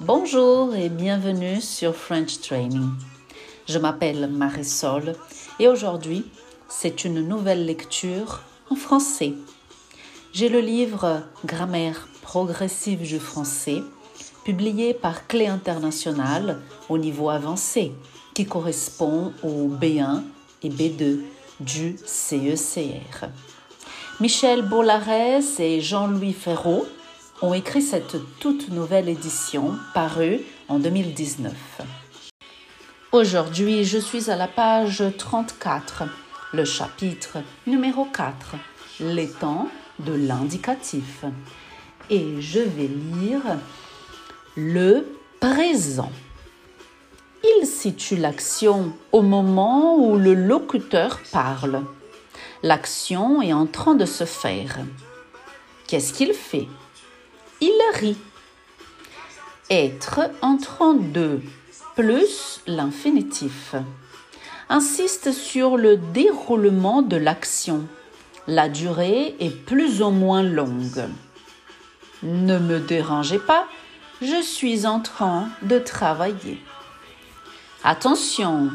Bonjour et bienvenue sur French Training. Je m'appelle Marisol et aujourd'hui, c'est une nouvelle lecture en français. J'ai le livre Grammaire progressive du français, publié par Clé Internationale au niveau avancé, qui correspond au B1 et B2 du CECR. Michel Bollares et Jean-Louis Ferraud ont écrit cette toute nouvelle édition parue en 2019. Aujourd'hui, je suis à la page 34, le chapitre numéro 4, les temps de l'indicatif. Et je vais lire le présent. Il situe l'action au moment où le locuteur parle. L'action est en train de se faire. Qu'est-ce qu'il fait? Il rit. Être en train de plus l'infinitif insiste sur le déroulement de l'action. La durée est plus ou moins longue. Ne me dérangez pas, je suis en train de travailler. Attention,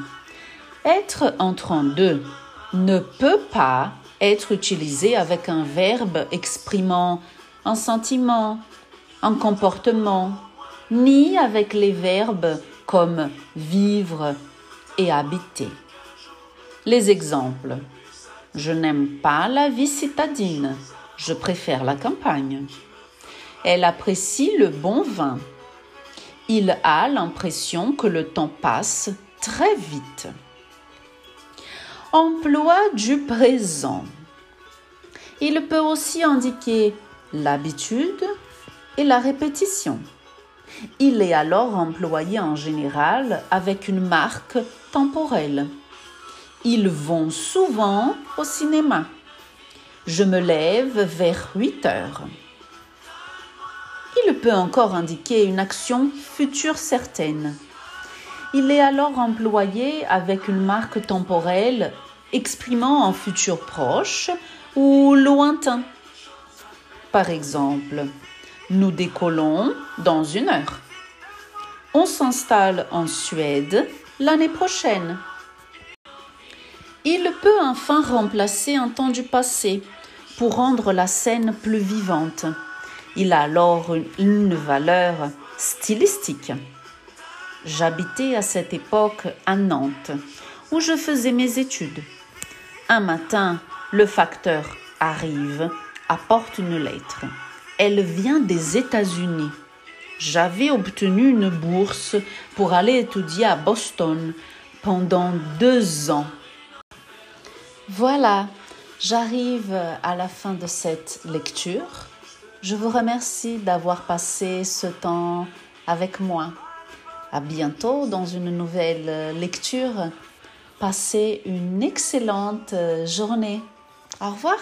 être en train de ne peut pas être utilisé avec un verbe exprimant un sentiment, un comportement, ni avec les verbes comme vivre et habiter. Les exemples. Je n'aime pas la vie citadine, je préfère la campagne. Elle apprécie le bon vin. Il a l'impression que le temps passe très vite. Emploi du présent. Il peut aussi indiquer l'habitude et la répétition. Il est alors employé en général avec une marque temporelle. Ils vont souvent au cinéma. Je me lève vers 8 heures. Il peut encore indiquer une action future certaine. Il est alors employé avec une marque temporelle exprimant un futur proche ou lointain. Par exemple, nous décollons dans une heure. On s'installe en Suède l'année prochaine. Il peut enfin remplacer un temps du passé pour rendre la scène plus vivante. Il a alors une valeur stylistique. J'habitais à cette époque à Nantes, où je faisais mes études. Un matin, le facteur arrive, apporte une lettre. Elle vient des États-Unis. J'avais obtenu une bourse pour aller étudier à Boston pendant deux ans. Voilà, j'arrive à la fin de cette lecture. Je vous remercie d'avoir passé ce temps avec moi. À bientôt dans une nouvelle lecture. Passez une excellente journée. Au revoir.